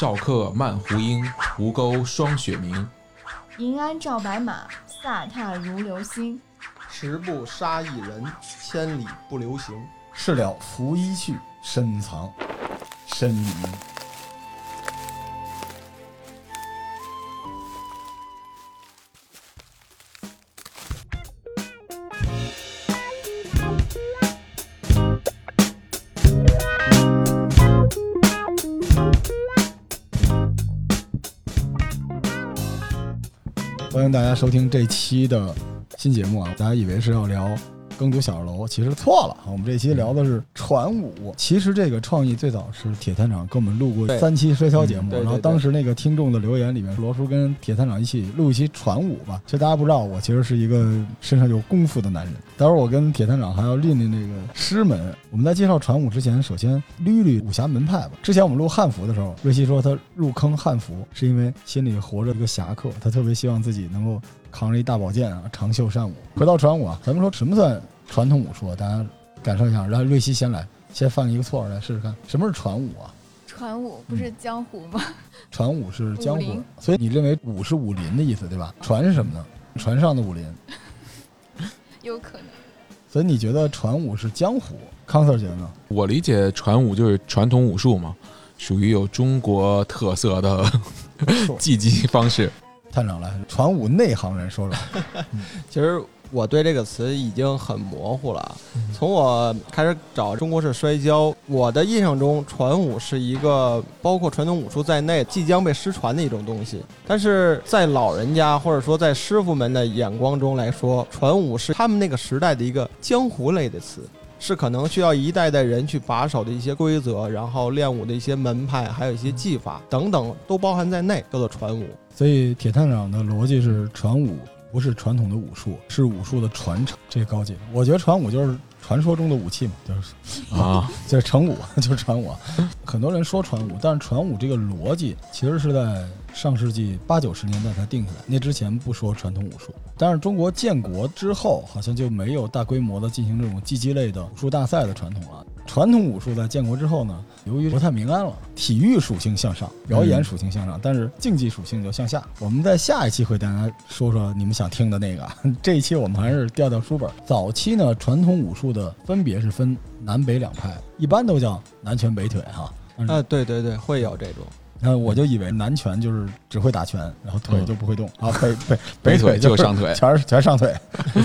赵客漫胡缨，吴钩霜雪明。银鞍照白马，飒沓如流星。十步杀一人，千里不留行。事了拂衣去，深藏身里。大家收听这期的新节目啊！大家以为是要聊耕读小二楼，其实错了啊！我们这期聊的是传武。其实这个创意最早是铁探长跟我们录过三期摔跤节目，然后当时那个听众的留言里面，罗叔跟铁探长一起录一期传武吧。其实大家不知道，我其实是一个身上有功夫的男人。待会儿我跟铁探长还要练练那个师门。我们在介绍传武之前，首先捋捋武侠门派吧。之前我们录汉服的时候，瑞希说他入坑汉服是因为心里活着一个侠客，他特别希望自己能够扛着一大宝剑啊，长袖善舞。回到传武啊，咱们说什么算传统武术啊？大家感受一下。让瑞希先来，先犯一个错来试试看，什么是传武啊？传武不是江湖吗？传武是江湖武林，所以你认为武是武林的意思对吧？传是什么呢？船上的武林，有可能。所以你觉得传武是江湖？康 Sir 觉得呢？我理解传武就是传统武术嘛，属于有中国特色的 技击方式。探长来，传武内行人说说。其实我对这个词已经很模糊了。嗯从我开始找中国式摔跤，我的印象中，传武是一个包括传统武术在内即将被失传的一种东西。但是在老人家或者说在师傅们的眼光中来说，传武是他们那个时代的一个江湖类的词。是可能需要一代代人去把守的一些规则，然后练武的一些门派，还有一些技法等等，都包含在内，叫做传武。所以铁探长的逻辑是，传武不是传统的武术，是武术的传承，这个高级。我觉得传武就是传说中的武器嘛，就是啊，就是成武，就是传武。很多人说传武，但是传武这个逻辑其实是在上世纪八九十年代才定下来，那之前不说传统武术。但是中国建国之后，好像就没有大规模的进行这种竞技类的武术大赛的传统了。传统武术在建国之后呢，由于不太民安了，体育属性向上，表演属性向上，但是竞技属性就向下。我们在下一期会大家说说你们想听的那个，这一期我们还是调调书本。早期呢，传统武术的分别是分南北两派，一般都叫南拳北腿哈。啊，对对对，会有这种。那我就以为南拳就是只会打拳，然后腿嗯就不会动、啊，北北北腿就就是上腿全是全上腿，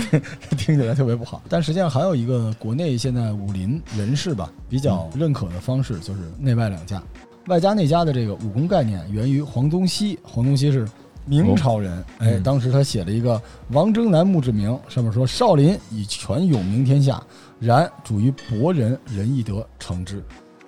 听起来特别不好。但实际上还有一个国内现在武林人士吧比较认可的方式，就是内外两家。外家内家的这个武功概念源于黄宗羲，黄宗羲是明朝人，哎，嗯当时他写了一个《王征南墓志铭》，上面说少林以拳勇名天下，然主于博人，仁义德成之。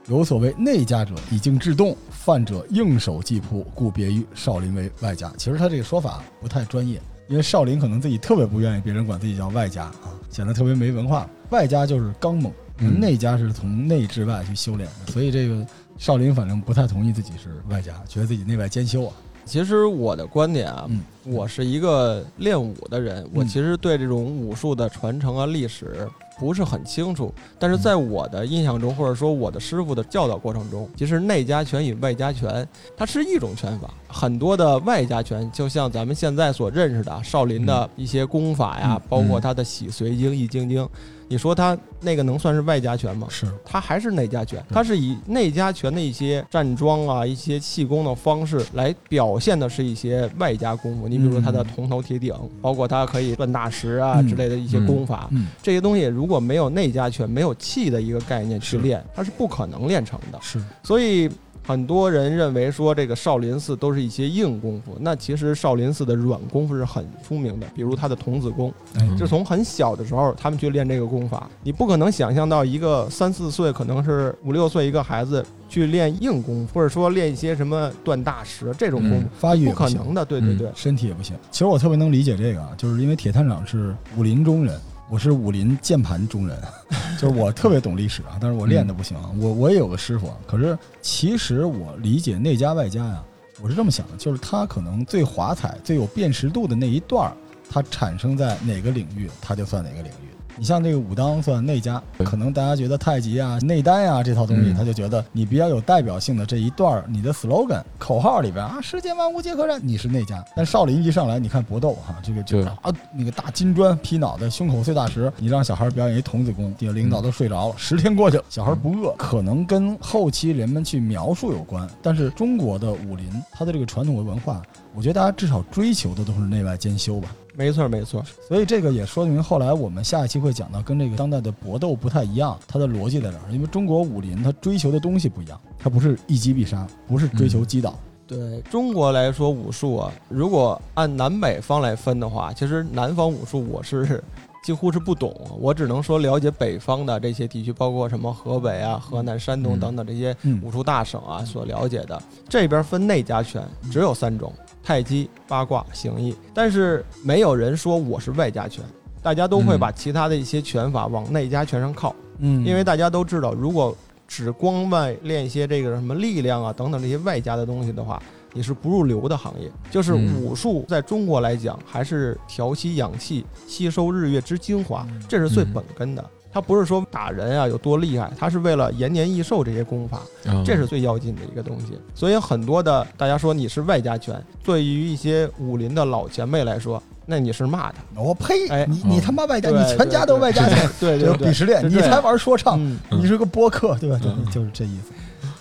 有所谓内家者，以静制动；犯者应手即扑，故别于少林为外家。其实他这个说法不太专业，因为少林可能自己特别不愿意别人管自己叫外家啊，显得特别没文化。外家就是刚猛，嗯内家是从内至外去修炼的，所以这个少林反正不太同意自己是外家，觉得自己内外兼修啊。其实我的观点啊，嗯我是一个练武的人，我嗯其实对这种武术的传承啊、历史不是很清楚。但是在我的印象中，或者说我的师傅的教导过程中，其实内家拳与外家拳它是一种拳法。很多的外家拳，就像咱们现在所认识的少林的一些功法呀，嗯包括他的洗髓经、易筋经，你说他那个能算是外家拳吗？是，他还是内家拳，他是以内家拳的一些站桩啊、一些气功的方式来表现的是一些外家功夫。你比如说他的铜头铁顶，包括他可以断大石啊嗯之类的一些功法，嗯，这些东西如果没有内家拳、没有气的一个概念去是练，它是不可能练成的。是，所以。很多人认为说这个少林寺都是一些硬功夫，那其实少林寺的软功夫是很出名的，比如他的童子功，哎，就从很小的时候，他们去练这个功法。你不可能想象到一个三四岁，可能是五六岁一个孩子去练硬功夫，或者说练一些什么断大石这种功夫，发育不可能的。对对对，身体也不行。其实我特别能理解这个啊，就是因为铁探长是武林中人，我是武林键盘中人，就是我特别懂历史啊，但是我练的不行啊。我我也有个师傅啊，可是其实我理解内家外家啊，我是这么想的，就是他可能最华彩、最有辨识度的那一段儿，它产生在哪个领域，它就算哪个领域。你像这个武当算内家，可能大家觉得太极啊、内丹啊、这套东西，嗯他就觉得你比较有代表性的这一段儿，你的 slogan 口号里边啊，世间万物皆可战，你是内家。但少林一上来，你看搏斗哈，这个就对啊，那个大金砖劈脑袋，胸口碎大石，你让小孩表演一童子功，底下领导都睡着了，十天过去了，小孩不饿，可能跟后期人们去描述有关。但是中国的武林，它的这个传统文化，我觉得大家至少追求的都是内外兼修吧。没错没错，所以这个也说明后来我们下一期会讲到，跟这个当代的搏斗不太一样，它的逻辑在哪儿？因为中国武林它追求的东西不一样，它不是一击必杀，不是追求击倒。对中国来说，武术啊，如果按南北方来分的话，其实南方武术我是几乎是不懂，我只能说了解北方的这些地区，包括什么河北啊、河南、山东嗯等等这些嗯武术大省啊所了解的。这边分内家拳只有三种：太极、八卦、形意，但是没有人说我是外家拳。大家都会嗯把其他的一些拳法往内家拳上靠，嗯因为大家都知道，如果只光外练一些这个什么力量啊等等这些外加的东西的话，你是不入流的行业。就是嗯武术在中国来讲，还是调息养气、吸收日月之精华嗯，这是最本根的。它不是说打人啊有多厉害，它是为了延年益寿这些功法，嗯这是最要紧的一个东西。所以很多的大家说你是外家拳，对于一些武林的老前辈来说，那你是骂他。我呸！哎你你他妈外家，你全家都外家拳，对对对鄙视链，你才玩说唱，你是个播客，对吧？嗯就就是这意思，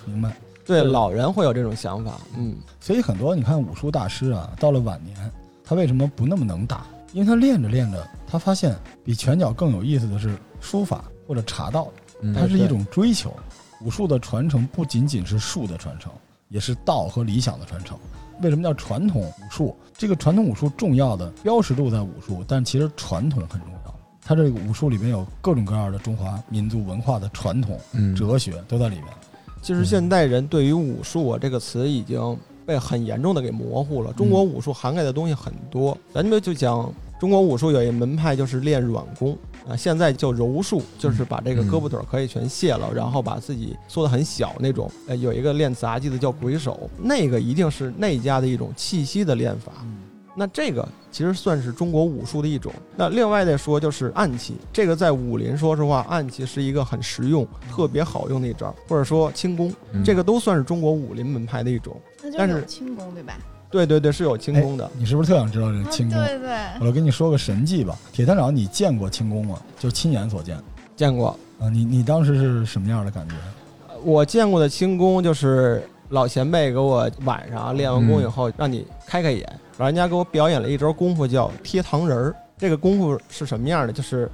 明白？对，老人会有这种想法。嗯，所以很多你看武术大师啊，到了晚年，他为什么不那么能打？因为他练着练着，他发现比拳脚更有意思的是书法或者茶道，嗯它是一种追求。武术的传承不仅仅是术的传承，也是道和理想的传承。为什么叫传统武术？这个传统武术重要的标识度在武术，但其实传统很重要。它这个武术里面有各种各样的中华民族文化的传统、嗯哲学都在里面。其实现代人对于武术啊这个词已经被很严重的给模糊了。中国武术涵盖的东西很多，咱们就讲中国武术有一门派就是练软功啊，现在叫柔术，就是把这个胳膊腿儿可以全卸了，然后把自己缩得很小那种。呃，有一个练杂技的叫鬼手，那个一定是内家的一种气息的练法。那这个其实算是中国武术的一种。那另外再说就是暗器，这个在武林说实话，暗器是一个很实用、特别好用的一招，或者说轻功，嗯这个都算是中国武林门派的一种。那就但是轻功对吧？对对对，是有轻功的。你是不是特想知道这个啊轻功？对对，我跟你说个神迹吧，铁探长，你见过轻功吗？就亲眼所见见过，啊！你你当时是什么样的感觉？我见过的轻功就是老前辈给我晚上练完功以后，让你开开眼，老人家给我表演了一招功夫叫贴糖人儿。这个功夫是什么样的？就是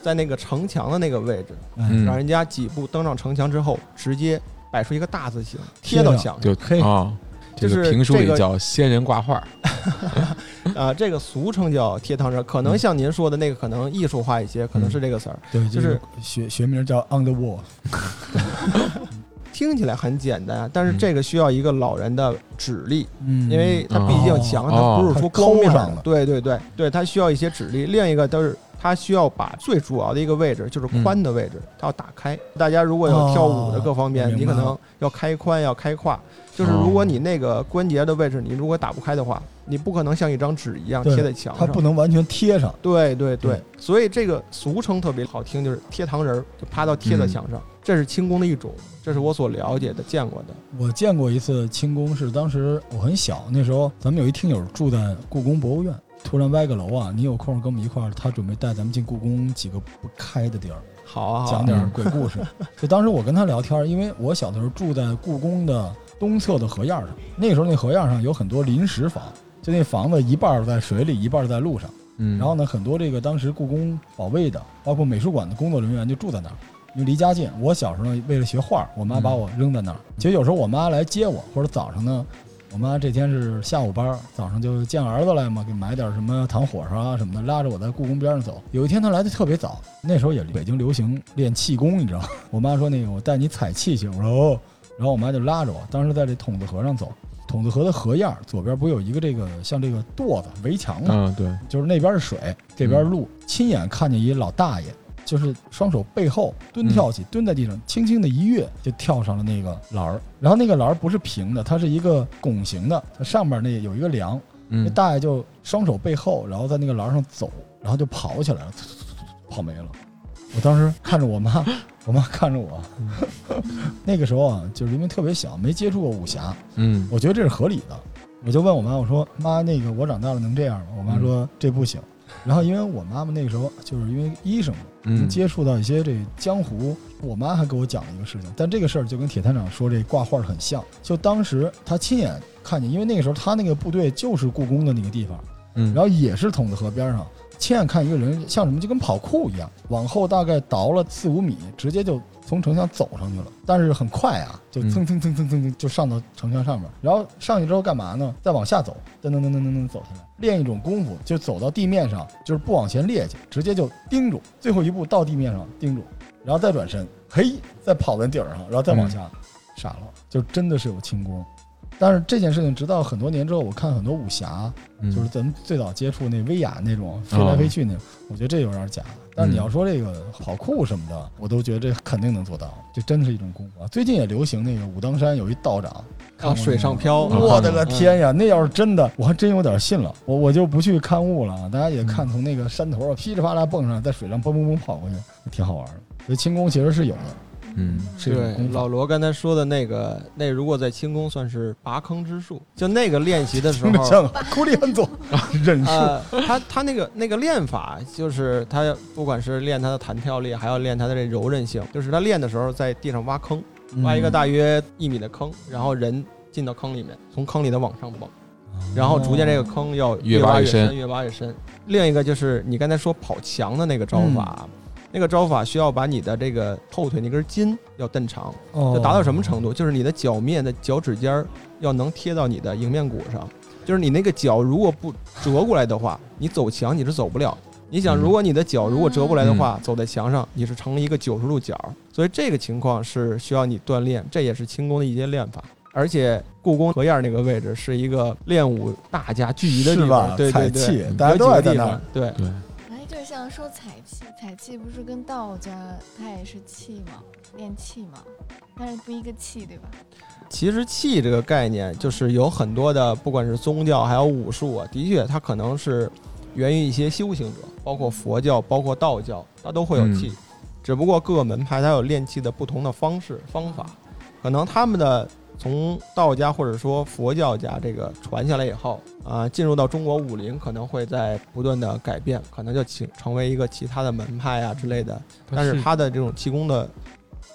在那个城墙的那个位置，嗯让人家几步登上城墙之后，直接摆出一个大字形贴到墙上。就嘿啊，这就是个评书里这个叫仙人挂画，啊，这个俗称叫贴糖人，可能像您说的那个，可能艺术化一些，可能是这个词儿。对，就就是是学学名叫 On the Wall。听起来很简单，但是嗯这个需要一个老人的指力，嗯因为它毕竟墙哦它不是说光面的它抠上的，对对对对，它需要一些指力。另一个都是它需要把最主要的一个位置，就是髋的位置，它要打开。大家如果有跳舞的各方面，哦你可能要开髋，要开胯。就是如果你那个关节的位置，你如果打不开的话，你不可能像一张纸一样贴在墙上它。不能完全贴上。对对对对，所以这个俗称特别好听，就是贴糖人儿，就趴到贴在嗯墙上。这是轻功的一种，这是我所了解的、见过的。我见过一次轻功，是当时我很小，那时候咱们有一听友住在故宫博物院，突然歪个楼啊，你有空跟我们一块儿，他准备带咱们进故宫几个不开的地儿，好啊，好啊讲点 鬼故事。就当时我跟他聊天，因为我小的时候住在故宫的东侧的河沿上，那个时候那河沿上有很多临时房，就那房子一半在水里，一半在路上。嗯，然后呢，很多这个当时故宫保卫的，包括美术馆的工作人员就住在那儿，因为离家近。我小时候呢，为了学画，我妈把我扔在那儿。其实有时候我妈来接我，或者早上呢，我妈这天是下午班，早上就见儿子来嘛，给买点什么糖火烧啊什么的，拉着我在故宫边上走。有一天她来的特别早，那时候也北京流行练气功，你知道吗？我妈说那个我带你踩气去，我说哦，然后我妈就拉着我，当时在这筒子河上走。筒子河的河沿儿左边不有一个这个像这个垛子围墙吗？嗯，对，就是那边是水，这边是路。亲眼看见一老大爷，就是双手背后蹲跳起，蹲在地上，轻轻的一跃就跳上了那个栏儿。然后那个栏儿不是平的，它是一个拱形的，它上面那有一个梁。那嗯，大爷就双手背后，然后在那个栏儿上走，然后就跑起来了，跑没了。我当时看着我妈，我妈看着我，那个时候啊，就是因为特别小，没接触过武侠，嗯我觉得这是合理的。我就问我妈，我说妈，那个我长大了能这样吗？我妈说这不行。然后因为我妈妈那个时候就是因为医生嗯接触到一些这江湖。我妈还给我讲了一个事情，但这个事儿就跟铁探长说这挂画很像。就当时他亲眼看见，因为那个时候他那个部队就是故宫的那个地方，嗯，然后也是筒子河边上，亲眼看一个人像什么，就跟跑酷一样，往后大概倒了四五米，直接就从城墙走上去了。但是很快啊，就嗯蹭蹭蹭蹭蹭蹭就上到城墙上面。然后上去之后干嘛呢？再往下走，噔噔噔噔噔噔走下来，练一种功夫，就走到地面上，就是不往前趔趄，直接就盯住，最后一步到地面上盯住，然后再转身，嘿，再跑在顶上，然后再往下，傻了，就真的是有轻功。但是这件事情，直到很多年之后，我看很多武侠，嗯就是咱们最早接触那威亚那种飞来飞去那种，我觉得这有点假。但是你要说这个跑酷什么的，我都觉得这肯定能做到，这真是一种功夫啊。最近也流行那个武当山有一道长，看啊，过水上漂，啊我的个天呀！那要是真的，我还真有点信了。我我就不去看雾了啊，大家也看从那个山头啊噼里啪啦蹦上，在水上蹦蹦蹦跑过去，挺好玩的。所以轻功其实是有的，嗯对。老罗刚才说的那个，那如果在轻功算是拔坑之术，就那个练习的时候，听着像库里安佐忍术，呃，他他那个那个练法，就是他不管是练他的弹跳力，还要练他的这柔韧性，就是他练的时候在地上挖坑，挖一个大约一米的坑，然后人进到坑里面，从坑里头往上蹦，然后逐渐这个坑要越挖越挖越深越挖越深。另一个就是你刚才说跑墙的那个招法。那个招法需要把你的这个后腿那根筋要蹬长，哦就达到什么程度？就是你的脚面的脚趾尖儿要能贴到你的迎面骨上，就是你那个脚如果不折过来的话，你走墙你是走不了。你想，嗯如果你的脚如果折过来的话，走在墙上你是成了一个九十度角，所以这个情况是需要你锻炼，这也是轻功的一些练法。而且故宫河沿那个位置是一个练武大家聚集的地方，对对对气，大家都在那儿有几个地方。对，像说采气，采气不是跟道家它也是气吗？练气嘛，但是不一个气，对吧？其实气这个概念，就是有很多的，不管是宗教还有武术啊，的确它可能是源于一些修行者，包括佛教，包括道教，它都会有气。只不过各个门派它有练气的不同的方式方法，可能他们的从道家或者说佛教家这个传下来以后啊、进入到中国武林，可能会在不断的改变，可能就成成为一个其他的门派啊之类的。但是它的这种气功的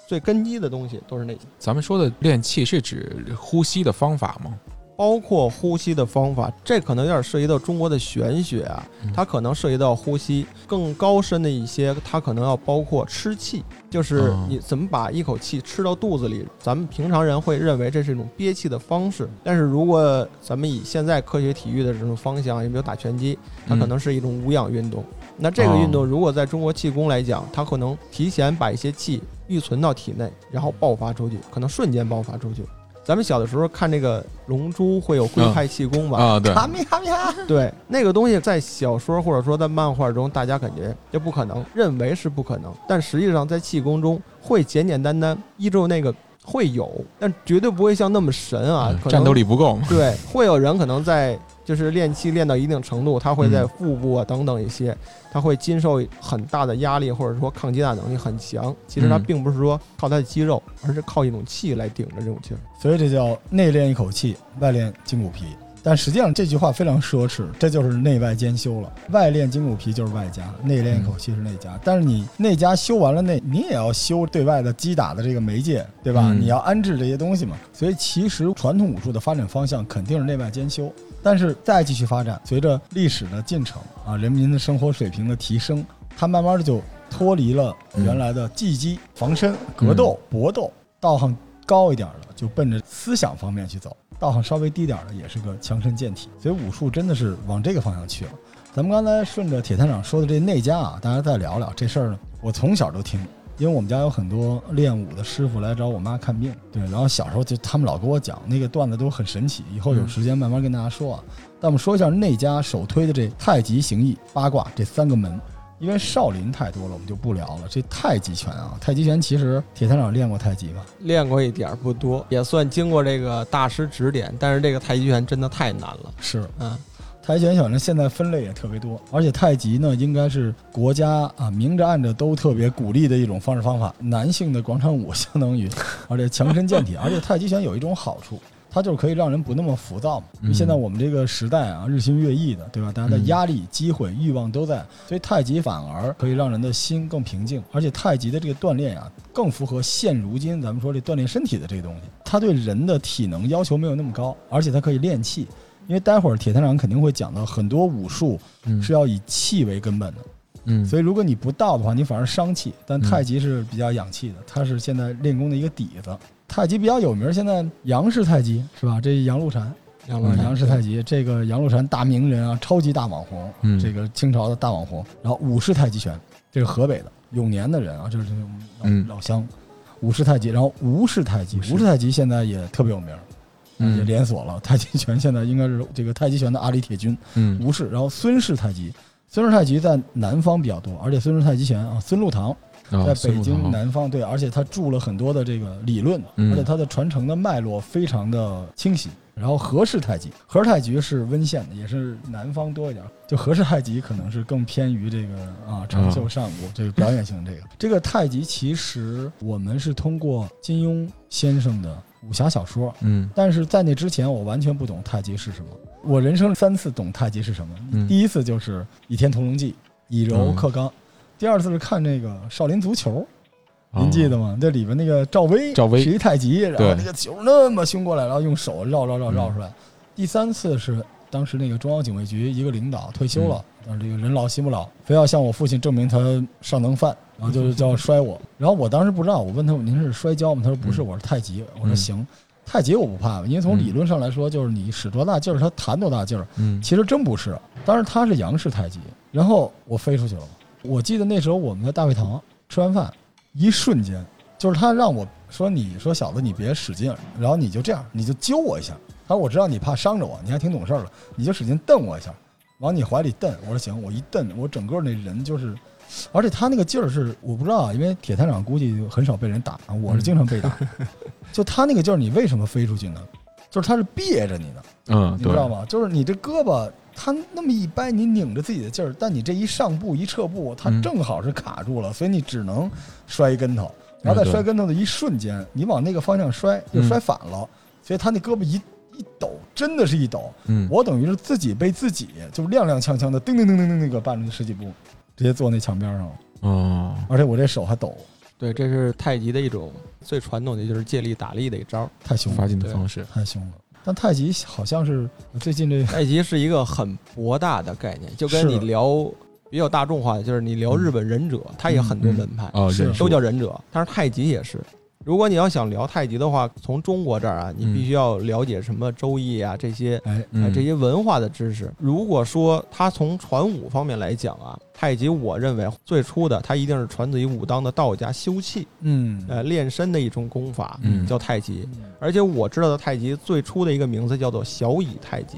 最根基的东西都是那些。咱们说的练气是指呼吸的方法吗？包括呼吸的方法，这可能有点涉及到中国的玄学啊嗯，它可能涉及到呼吸更高深的一些，它可能要包括吃气，就是哦你怎么把一口气吃到肚子里。咱们平常人会认为这是一种憋气的方式，但是如果咱们以现在科学体育的这种方向，也比如打拳击，它可能是一种无氧运动。那这个运动如果在中国气功来讲，它可能提前把一些气预存到体内，然后爆发出去，可能瞬间爆发出去。咱们小的时候看这个《龙珠》会有龟派气功吧？啊，对，哈咪哈密哈，对，那个东西在小说或者说在漫画中，大家感觉这不可能，认为是不可能，但实际上在气功中会简简单单依照那个会有，但绝对不会像那么神啊嗯，可战斗力不够。对，会有人可能在就是练气练到一定程度，他会在嗯腹部啊等等一些，他会经受很大的压力，或者说抗击打能力很强。其实他嗯并不是说靠他的肌肉，而是靠一种气来顶着这种劲儿。所以这叫内练一口气，外练筋骨皮。但实际上这句话非常奢侈，这就是内外兼修了。外练筋骨皮就是外加，内练一口气是内加。但是你内加修完了内，你也要修对外的击打的这个媒介，对吧？嗯你要安置这些东西嘛。所以其实传统武术的发展方向肯定是内外兼修。但是再继续发展，随着历史的进程啊，人民的生活水平的提升，它慢慢的就脱离了原来的技击、防身、格斗、搏斗，道行高一点的就奔着思想方面去走，道行稍微低点的也是个强身健体。所以武术真的是往这个方向去了。咱们刚才顺着铁探长说的这内家啊，大家再聊聊这事儿呢。我从小都听，因为我们家有很多练武的师傅来找我妈看病，对，然后小时候就他们老跟我讲那个段子都很神奇，以后有时间慢慢跟大家说啊。但我们说一下内家首推的这太极、形意、八卦这三个门，因为少林太多了，我们就不聊了。这太极拳啊，太极拳其实铁探长练过太极吗？练过一点儿不多，也算经过这个大师指点，但是这个太极拳真的太难了。是，嗯，太极拳反正现在分类也特别多，而且太极呢，应该是国家啊明着暗着都特别鼓励的一种方式方法。男性的广场舞相当于，而且强身健体，而且太极拳有一种好处，它就是可以让人不那么浮躁嘛。因为现在我们这个时代啊，日新月异的，对吧？大家的压力、机会、欲望都在，所以太极反而可以让人的心更平静。而且太极的这个锻炼啊，更符合现如今咱们说这锻炼身体的这个东西。它对人的体能要求没有那么高，而且它可以练气。因为待会儿铁探长肯定会讲到很多武术是要以气为根本的，嗯，所以如果你不到的话，你反而伤气。但太极是比较养气的，它是现在练功的一个底子。太极比较有名，现在杨氏太极是吧？这杨露禅，杨氏太极，这个杨露禅大名人啊，超级大网红，嗯这个清朝的大网红。然后武氏太极拳，这个河北的永年的人啊，就是这种嗯老老乡。武氏太极，然后吴氏太极，吴氏太极现在也特别有名。嗯也连锁了。太极拳现在应该是这个太极拳的阿里铁军，嗯吴氏，然后孙氏太极，孙氏太极在南方比较多，而且孙氏太极拳啊，孙禄堂啊在北京南方，对，而且他注了很多的这个理论，嗯而且他的传承的脉络非常的清晰。然后何氏太极，何氏太极是温县的，也是南方多一点。就何氏太极可能是更偏于这个啊长袖善舞这个表演型这个。这个太极其实我们是通过金庸先生的武侠小说，嗯但是在那之前，我完全不懂太极是什么。我人生三次懂太极是什么。嗯第一次就是《倚天屠龙记》，以柔克刚；第二次是看那个《少林足球》，您记得吗？这里边那个赵薇，赵薇是一太极，然后那个球那么凶过来，然后用手绕绕绕绕出来。第三次是当时那个中央警卫局一个领导退休了，但是这个人老心不老，非要向我父亲证明他尚能犯，然后就是叫摔我。然后我当时不知道，我问他您是摔跤吗？他说不是，嗯我是太极。我说嗯行。太极我不怕，因为从理论上来说，就是你使多大劲儿，它弹多大劲儿。嗯其实真不是，当然它是杨氏太极。然后我飞出去了。我记得那时候我们在大会堂吃完饭，一瞬间，就是他让我说：“你说小子，你别使劲，然后你就这样，你就揪我一下。他说我知道你怕伤着我，你还挺懂事儿的，你就使劲蹬我一下，往你怀里蹬。我说行，我一蹬，我整个那人就是，而且他那个劲儿是我不知道啊，因为铁探长估计很少被人打，我是经常被打。就他那个劲儿，你为什么飞出去呢？就是他是憋着你的，嗯，你知道吗？就是你这胳膊，它那么一掰，你拧着自己的劲儿，但你这一上步一撤步，它嗯正好是卡住了，所以你只能摔一跟头。然后在摔跟头的一瞬间，你往那个方向摔，就嗯摔反了，所以他那胳膊一一抖，真的是一抖。嗯我等于是自己被自己就踉踉跄跄的叮叮叮叮叮那个绊了十几步，直接坐那墙边上了，哦而且我这手还抖，对，这是太极的一种最传统的，就是借力打力的一招。太凶了，发劲的方式，太凶了。但太极好像是最近这太极是一个很博大的概念，就跟你聊比较大众化的，就是你聊日本忍者，它也很多门派，都叫忍者，但是太极也是。如果你要想聊太极的话，从中国这儿啊，你嗯必须要了解什么周易啊这些哎，啊嗯这些文化的知识。如果说它从传武方面来讲啊，太极我认为最初的它一定是传自于武当的道家修气，嗯，呃，练身的一种功法，嗯叫太极。而且我知道的太极最初的一个名字叫做小乙太极。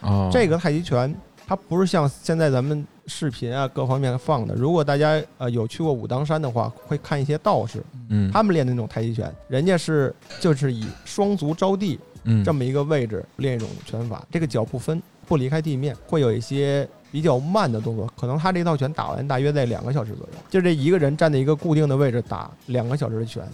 哦，这个太极拳它不是像现在咱们视频啊各方面放的。如果大家呃有去过武当山的话，会看一些道士，嗯他们练的那种太极拳，人家是就是以双足着地嗯这么一个位置练一种拳法，这个脚不分，不离开地面，会有一些比较慢的动作。可能他这套拳打完大约在两个小时左右，就这一个人站在一个固定的位置打两个小时的拳，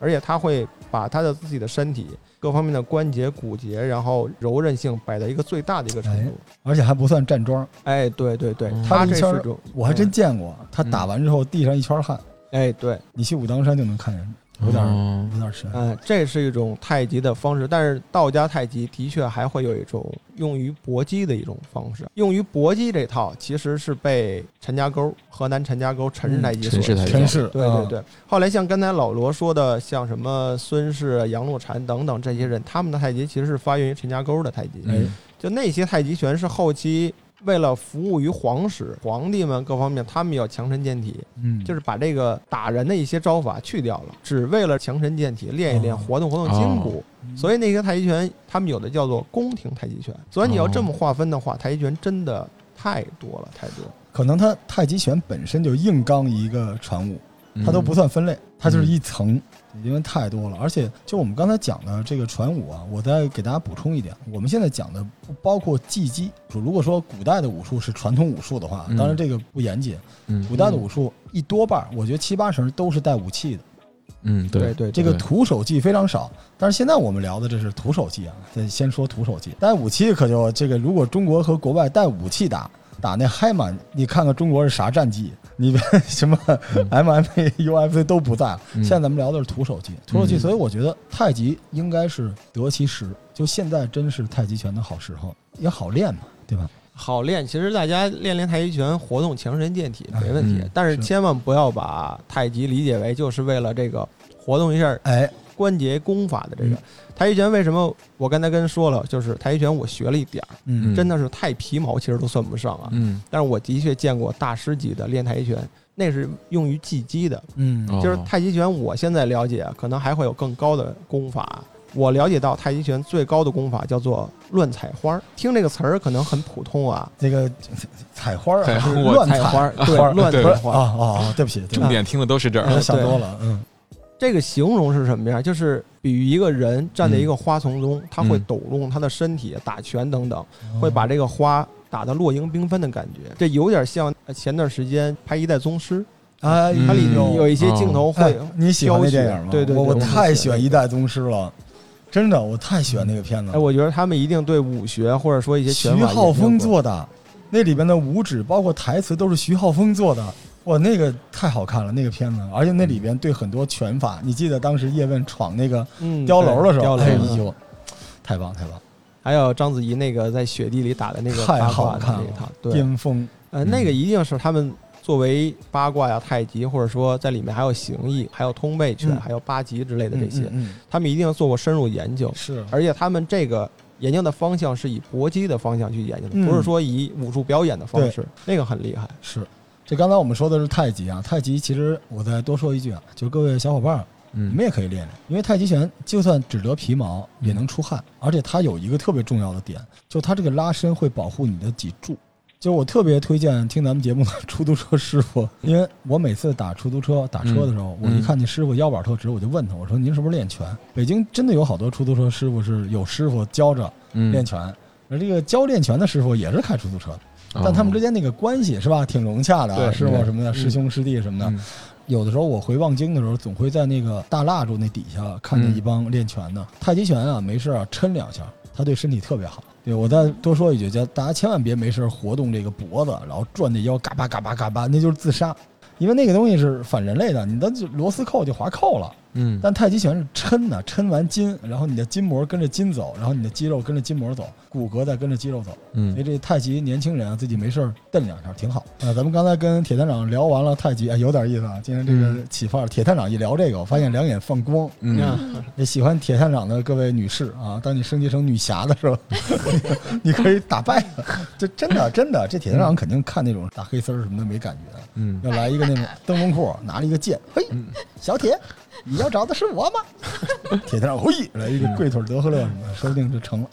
而且他会把他的自己的身体各方面的关节、骨节，然后柔韧性摆在一个最大的一个程度。而且还不算站桩，哎，对对对。嗯，他这是，我还真见过，他打完之后地上一圈汗，哎对，你去武当山就能看见，有点哦有点深。嗯，这是一种太极的方式，但是道家太极的确还会有一种用于搏击的一种方式。用于搏击这套其实是被陈家沟河南陈家沟陈氏太极所陈氏太极陈氏，对对啊，对。后来像刚才老罗说的，像什么孙氏、杨露禅等等这些人，他们的太极其实是发源于陈家沟的太极。哎，就那些太极拳是后期为了服务于皇室、皇帝们各方面，他们要强身健体，嗯，就是把这个打人的一些招法去掉了，只为了强身健体，练一练，哦。活动活动筋骨。所以那些太极拳，他们有的叫做宫廷太极拳。所以你要这么划分的话，太极拳真的太多了，太多。可能它太极拳本身就硬刚一个传武，它都不算分类，它就是嗯。一层，因为太多了。而且就我们刚才讲的这个传武啊，我再给大家补充一点，我们现在讲的不包括技击。如果说古代的武术是传统武术的话，嗯当然这个不严谨，嗯古代的武术一多半儿，我觉得七八成都是带武器的。嗯，对，对对，这个徒手技非常少，但是现在我们聊的这是徒手技啊，先先说徒手技，带武器可就这个，如果中国和国外带武器打打那嗨满，你看看中国是啥战绩？你别什么 MMA、UFC 都不在了，嗯现在咱们聊的是徒手技，徒手技，嗯所以我觉得太极应该是得其时，就现在真是太极拳的好时候，也好练嘛，对吧？好练。其实大家练练太极拳，活动强身健体没问题嗯，但是千万不要把太极理解为就是为了这个活动一下哎，关节功法的这个嗯太极拳。为什么我刚才跟人说了，就是太极拳我学了一点儿，真的是太皮毛，其实都算不上啊。嗯，但是我的确见过大师级的练太极拳，那是用于技击的。嗯哦就是太极拳，我现在了解可能还会有更高的功法。我了解到太极拳最高的功法叫做乱采花儿，听这个词儿可能很普通啊，这个 采花儿啊乱采花儿，对乱采花儿。啊啊啊！对不起，对不起，重点听的都是这儿，我想多了，嗯。这个形容是什么样？就是比喻一个人站在一个花丛中，他会嗯抖动他的身体、打拳等等，会把这个花打得落英缤纷的感觉。这有点像呃前段时间拍《一代宗师》，哎呦，它里嗯有一些镜头哎会，你喜欢那挑选电影吗？对对对我太喜欢《一代宗师》了，真的，我太喜欢那个片子。我觉得他们一定对武学或者说一些徐浩峰做的，那里边的武指包括台词都是徐浩峰做的。哇，那个太好看了，那个片子，而且那里边对很多拳法，你记得当时叶问闯那个嗯碉楼的时候，对碉楼。哎嗯呦，太棒太棒，还有章子怡那个在雪地里打的那个太八卦对，巅峰。呃，那个一定是他们作为八卦呀、太极，或者说在里面还有形意、还有通背拳、嗯。还有八极之类的这些，他们一定做过深入研究嗯，是。而且他们这个研究的方向是以搏击的方向去研究的，嗯。不是说以武术表演的方式，那个很厉害。是。这刚才我们说的是太极啊，太极其实我再多说一句啊，就各位小伙伴儿，你嗯们也可以练练，因为太极拳就算只得皮毛也能出汗，而且它有一个特别重要的点，就它这个拉伸会保护你的脊柱。就我特别推荐听咱们节目的 出租车师傅，因为我每次打出租车打车的时候，我一看那师傅腰板特直，我就问他，我说您是不是练拳？北京真的有好多出租车师傅是有师傅教着嗯练拳，而这个教练拳的师傅也是开出租车的，但他们之间那个关系是吧，挺融洽的师傅什么的，师兄师弟什么的。嗯有的时候我回望京的时候，总会在那个大蜡烛那底下看见一帮练拳的。太极拳啊，没事啊抻两下，他对身体特别好。对我再多说一句，叫大家千万别没事活动这个脖子，然后转那腰，嘎巴嘎巴嘎巴，那就是自杀。因为那个东西是反人类的，你的螺丝扣就划扣了。嗯但太极拳是抻的，抻完筋，然后你的筋膜跟着筋走，然后你的肌肉跟着筋膜走，骨骼再跟着肌肉走。所以嗯这太极年轻人啊，自己没事儿蹬两下挺好。啊，咱们刚才跟铁探长聊完了太极，哎，有点意思啊。今天这个起范儿，铁探长一聊这个，我发现两眼放光。嗯也喜欢铁探长的各位女士啊，当你升级成女侠的时候，你可以打败他。这真的真的，这铁探长肯定看那种打黑丝儿什么的没感觉，嗯要来一个那种灯笼裤，拿了一个剑，嘿，嗯小铁，你要找的是我吗？铁探长嘿，来一个跪腿德赫勒什么的，说不定就成了。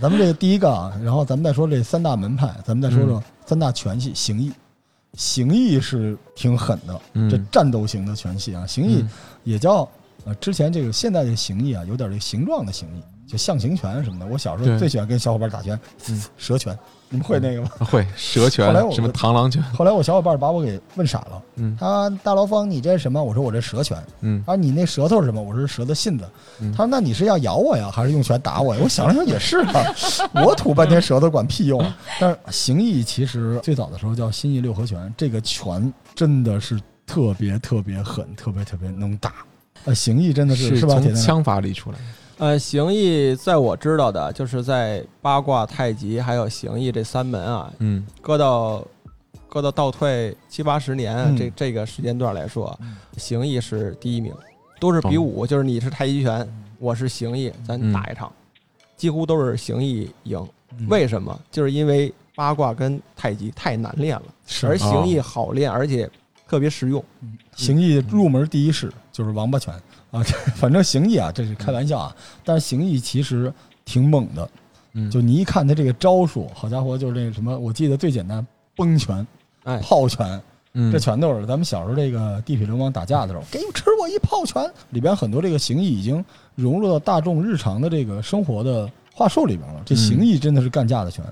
咱们这个第一个啊，然后咱们再说这三大门派，咱们再说说三大拳系，形意。形意是挺狠的，嗯这战斗型的拳系啊，形意嗯也叫呃，之前这个现在这个形意啊，有点这个形状的形意，就象形拳什么的。我小时候最喜欢跟小伙伴打拳，嗯蛇拳，你们会那个吗？会蛇拳后来我什么螳螂拳，后来我小伙伴把我给问傻了，嗯他大老方，你这是什么？我说我这蛇拳。嗯他说你那舌头是什么？我说是蛇的信子。嗯他说那你是要咬我呀，还是用拳打我呀？我想了想也是啊，我吐半天舌头管屁用啊！但是形意其实最早的时候叫新意六合拳，这个拳真的是特别特别狠，特别特别能打。呃，形意真的是是吧？从枪法里出来的，呃，形意在我知道的，就是在八卦、太极还有形意这三门啊，嗯搁到搁到倒退七八十年、嗯这这个时间段来说嗯，形意是第一名，都是比武，就是你是太极拳，我是形意，咱嗯打一场，几乎都是形意赢。嗯为什么？就是因为八卦跟太极太难练了，而形意好练，而且特别实用。形意入门第一式就是王八拳。啊，反正形意啊，这是开玩笑啊，但是形意其实挺猛的，嗯。就你一看他这个招数，好家伙，就是那个什么，我记得最简单，崩拳、哎，炮拳，嗯。这全都是咱们小时候这个地痞流氓打架的时候，给你吃我一炮拳，里边很多这个形意已经融入到大众日常的这个生活的话术里边了。这形意真的是干架的拳，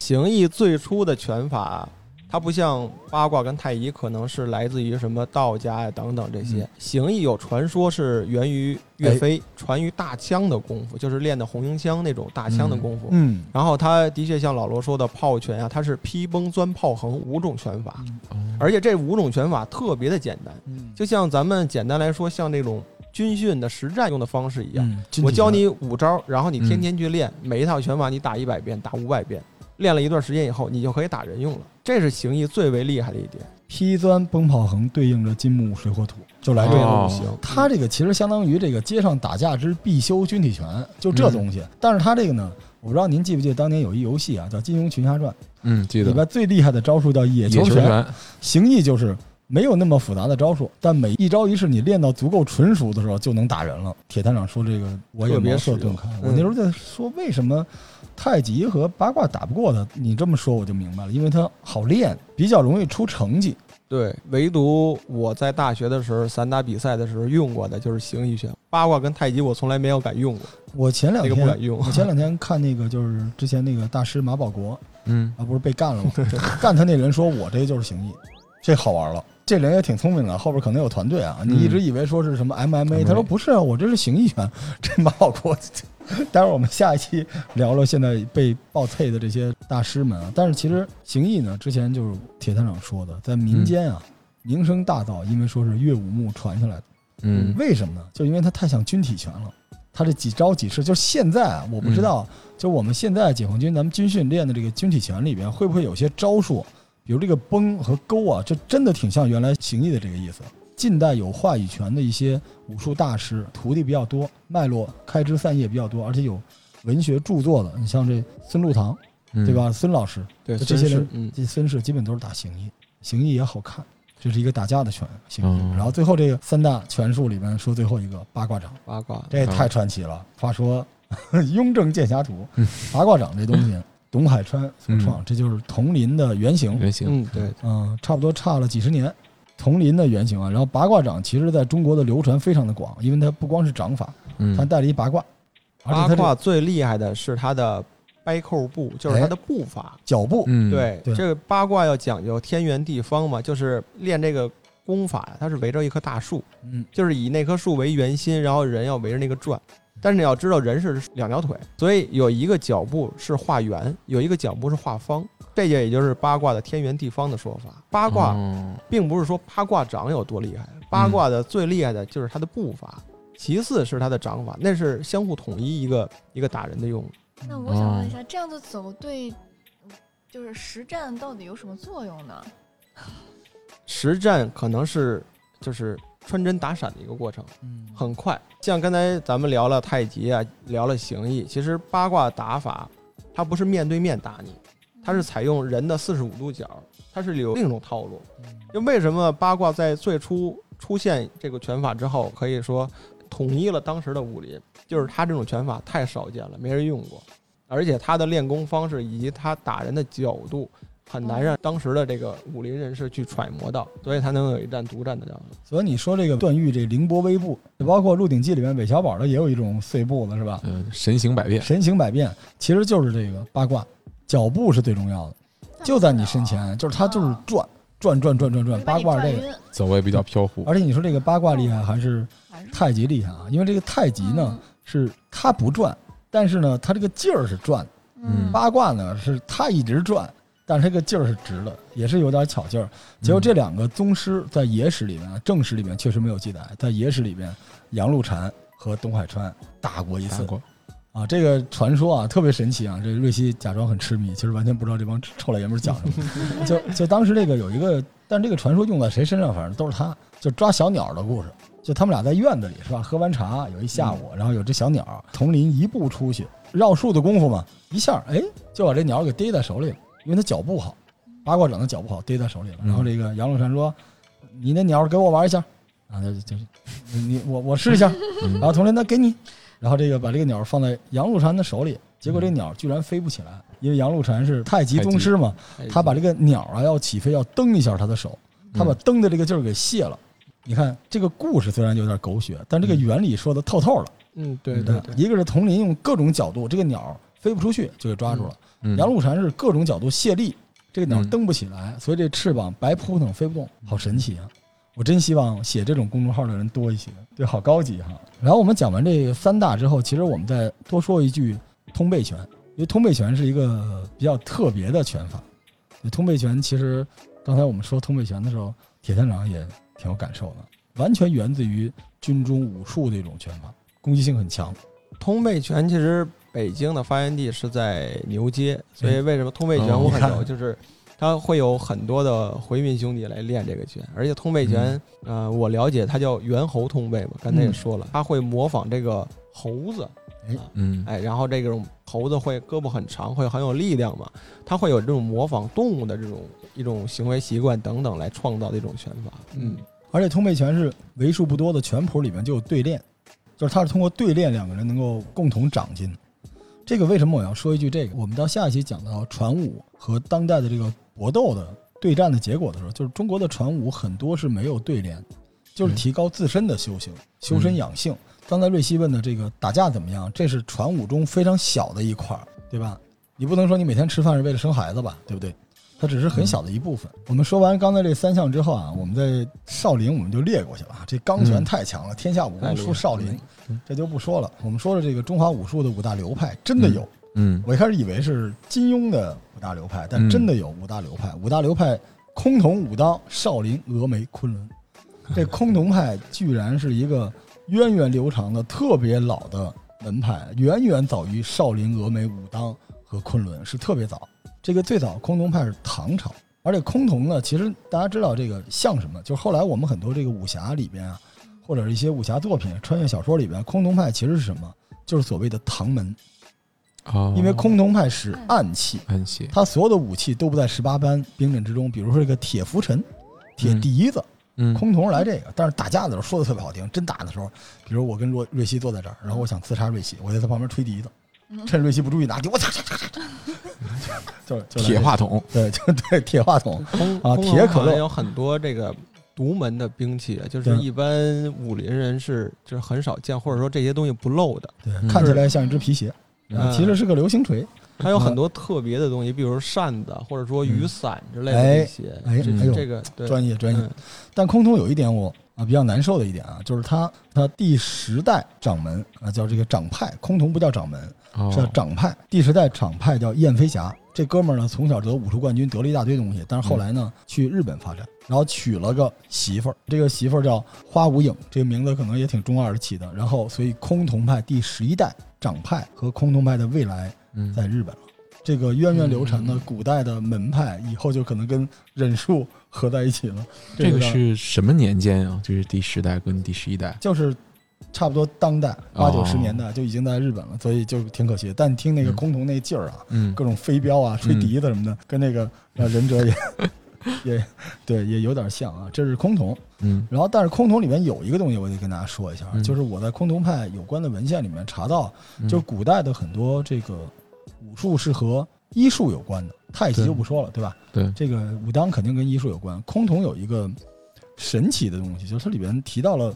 形意最初的拳法，它不像八卦跟太极，可能是来自于什么道家呀等等这些嗯。形意有传说是源于岳飞，传于大枪的功夫，就是练的红缨枪那种大枪的功夫。嗯，然后他的确像老罗说的炮拳啊，它是劈崩钻炮横五种拳法，哦而且这五种拳法特别的简单，嗯就像咱们简单来说，像那种军训的实战用的方式一样。嗯，我教你五招，然后你天天去练，每一套拳法你打一百遍，打五百遍，练了一段时间以后，你就可以打人用了。这是形意最为厉害的一点。劈钻崩炮横对应着金木水火土，就来这个哦五行，它这个其实相当于这个街上打架之必修军体拳，就这东西。但是它这个呢，我不知道您记不记得当年有一游戏啊，叫《金庸群侠传》，嗯，记得里边最厉害的招数叫野野球拳，形意就是没有那么复杂的招数，但每一招一式你练到足够纯熟的时候就能打人了。铁探长说这个我也茅塞顿开，嗯我那时候在说为什么太极和八卦打不过他，你这么说我就明白了，因为他好练，比较容易出成绩。对，唯独我在大学的时候散打比赛的时候用过的就是形意拳，八卦跟太极我从来没有敢用过，我前两那个不天敢用。我前两天看那个就是之前那个大师马保国嗯啊，不是被干了吗？干他那人说我这就是形意，这好玩了。这人也挺聪明的，后边可能有团队啊。你一直以为说是什么 MMA，、他说不是啊，我这是形意拳。这马保国，待会儿我们下一期聊聊现在被爆脆的这些大师们啊。但是其实形意呢，之前就是铁探长说的，在民间啊、名声大噪，因为说是岳武穆传下来的。嗯为什么呢？就因为他太像军体拳了。他这几招几式，就是现在啊，我不知道，就我们现在解放军咱们军训练的这个军体拳里边，会不会有些招数，比如这个崩和勾啊，这真的挺像原来形意的这个意思。近代有话语权的一些武术大师，徒弟比较多，脉络开枝散叶比较多，而且有文学著作的，你像这孙禄堂，嗯对吧？孙老师，对，这些人嗯，这孙氏基本都是打形意，形意也好看，这是一个打架的拳形意。嗯然后最后这个三大拳术里面说最后一个八卦掌。八卦这也太传奇了。话说 《雍正剑侠图嗯》八卦掌这东西，董海川所创，这就是铜林的原型。原型，嗯，对，嗯，差不多差了几十年，铜林的原型啊。然后八卦掌其实在中国的流传非常的广，因为它不光是掌法，嗯它带了一八卦，而且八卦最厉害的是它的掰扣步，就是它的步法。脚步，嗯，对，对这个八卦要讲究天圆地方嘛，就是练这个功法呀，它是围着一棵大树，嗯，就是以那棵树为圆心，然后人要围着那个转。但是你要知道，人是两条腿，所以有一个脚步是画圆，有一个脚步是画方。这也也就是八卦的天圆地方的说法。八卦哦并不是说八卦掌有多厉害，八卦的最厉害的就是它的步伐，其次是它的掌法，那是相互统一一个一个打人的用。那我想问一下，这样子走对，嗯就是实战到底有什么作用呢？实战可能是就是穿针打闪的一个过程，嗯很快。像刚才咱们聊了太极啊，聊了形意，其实八卦打法它不是面对面打你，它是采用人的四十五度角，它是有另一种套路。就为什么八卦在最初出现这个拳法之后，可以说统一了当时的武林，就是他这种拳法太少见了，没人用过，而且他的练功方式以及他打人的角度。很难让当时的这个武林人士去揣摩到，所以才能有一战独占的这样的。所以你说这个段誉这凌波微步，包括《鹿鼎记》里面韦小宝的也有一种碎步子是吧？嗯，神行百变，神行百变，其实就是这个八卦，脚步是最重要的，就在你身前，就是他就是转转转转转转，八卦这个，走位比较飘忽，而且你说这个八卦厉害还是太极厉害啊？因为这个太极呢嗯。是它不转，但是呢它这个劲儿是转，嗯。八卦呢是它一直转，但是这个劲儿是直的，也是有点巧劲儿。结果这两个宗师在野史里面、正史里面确实没有记载，在野史里面，杨露禅和东海川打过一次啊。这个传说啊特别神奇啊，这瑞希假装很痴迷，其实完全不知道这帮臭老爷们儿讲什么。就就当时这个有一个，但这个传说用在谁身上，反正都是他，就抓小鸟的故事。就他们俩在院子里是吧？喝完茶有一下午，然后有只小鸟从林一步出去，绕树的功夫嘛，一下哎就把这鸟给逮在手里了，因为他脚不好，八卦掌的脚不好，跌在手里了。然后这个杨露禅说：“你那鸟给我玩一下。”然后就就你你我我试一下，嗯然后佟林那给你，然后这个把这个鸟放在杨露禅的手里，结果这鸟居然飞不起来，因为杨露禅是太极宗师嘛，他把这个鸟啊要起飞要蹬一下他的手，他把蹬的这个劲儿给卸了。你看这个故事虽然有点狗血，但这个原理说的透透了。嗯，对对对，一个是佟林用各种角度，这个鸟飞不出去就给抓住了；嗯杨露禅是各种角度卸力，这个鸟嗯蹬不起来，所以这翅膀白扑腾飞不动，好神奇啊！我真希望写这种公众号的人多一些，对，好高级哈。然后我们讲完这三大之后，其实我们再多说一句通背拳，因为通背拳是一个比较特别的拳法。通背拳其实刚才我们说通背拳的时候，铁探长也挺有感受的，完全源自于军中武术的一种拳法，攻击性很强。通背拳其实北京的发源地是在牛街，所以为什么通背拳哦我很熟，就是它会有很多的回民兄弟来练这个拳，而且通背拳，呃，我了解它叫猿猴通背嘛，刚才也说了，它会模仿这个猴子，嗯。哎，然后这种猴子会胳膊很长，会很有力量嘛，它会有这种模仿动物的这种一种行为习惯等等来创造的一种拳法，嗯，而且通背拳是为数不多的拳谱里面就有对练，就是他是通过对练两个人能够共同长进。这个为什么我要说一句这个？我们到下一期讲到传武和当代的这个搏斗的对战的结果的时候，就是中国的传武很多是没有对联，就是提高自身的修行、修身养性。刚才瑞希问的这个打架怎么样，这是传武中非常小的一块儿，对吧？你不能说你每天吃饭是为了生孩子吧，对不对？它只是很小的一部分。我们说完刚才这三项之后啊，我们在少林我们就列过去了啊。这刚拳嗯太强了，天下武功出少林嗯，这就不说了。我们说的这个中华武术的五大流派真的有，嗯我一开始以为是金庸的五大流派，但嗯真的有五大流派。五大流派：崆峒、武当、少林、峨眉、昆仑。这崆峒派居然是一个源远流长的、特别老的门派，远远早于少林、峨眉、武当和昆仑，是特别早。这个最早崆峒派是唐朝，而且崆峒呢，其实大家知道这个像什么？就是后来我们很多这个武侠里边啊，或者是一些武侠作品、穿越小说里边，崆峒派其实是什么？就是所谓的唐门。哦，因为崆峒派是暗器，暗器，他所有的武器都不在十八般兵刃之中。比如说这个铁浮尘、铁笛子，嗯崆峒来这个。但是打架的时候说的特别好听，真打的时候，比如我跟瑞瑞希坐在这儿，然后我想刺杀瑞希，我在他旁边吹笛子，嗯趁瑞希不注意拿笛，我操，就就铁话筒，对，就对 铁话筒，啊铁可乐。有很多这个独门的兵器，就是一般武林人是就是很少见，或者说这些东西不露的。对，嗯。看起来像一只皮鞋，其实是个流星锤。它有很多特别的东西，比如扇子或者说雨伞之类的哎这些。哎这哎这个对。专业专业。嗯。但崆峒有一点我啊比较难受的一点啊，就是他他第十代掌门啊叫这个掌派，崆峒不叫掌门，哦是叫掌派。第十代掌派叫燕飞侠，这哥们儿呢从小得武术冠军，得了一大堆东西，但是后来呢去日本发展，然后娶了个媳妇儿，这个媳妇儿叫花无影，这个名字可能也挺中二的起的。然后所以崆峒派第十一代掌派和崆峒派的未来嗯在日本了。这个源远流长的古代的门派，以后就可能跟忍术合在一起了。这个是什么年间啊？就是第十代跟第十一代，就是差不多当代八九十哦年代就已经在日本了，所以就挺可惜。但听那个嗯。崆峒那劲儿啊，嗯。各种飞镖啊、吹笛子什么的，跟那个呃忍者也 也对也有点像啊。这是崆峒，嗯。然后但是崆峒里面有一个东西，我得跟大家说一下，嗯。就是我在崆峒派有关的文献里面查到，嗯。就是古代的很多这个武术是和医术有关的，太极就不说了，对吧？对这个武当肯定跟医术有关。崆峒有一个神奇的东西，就是它里边提到了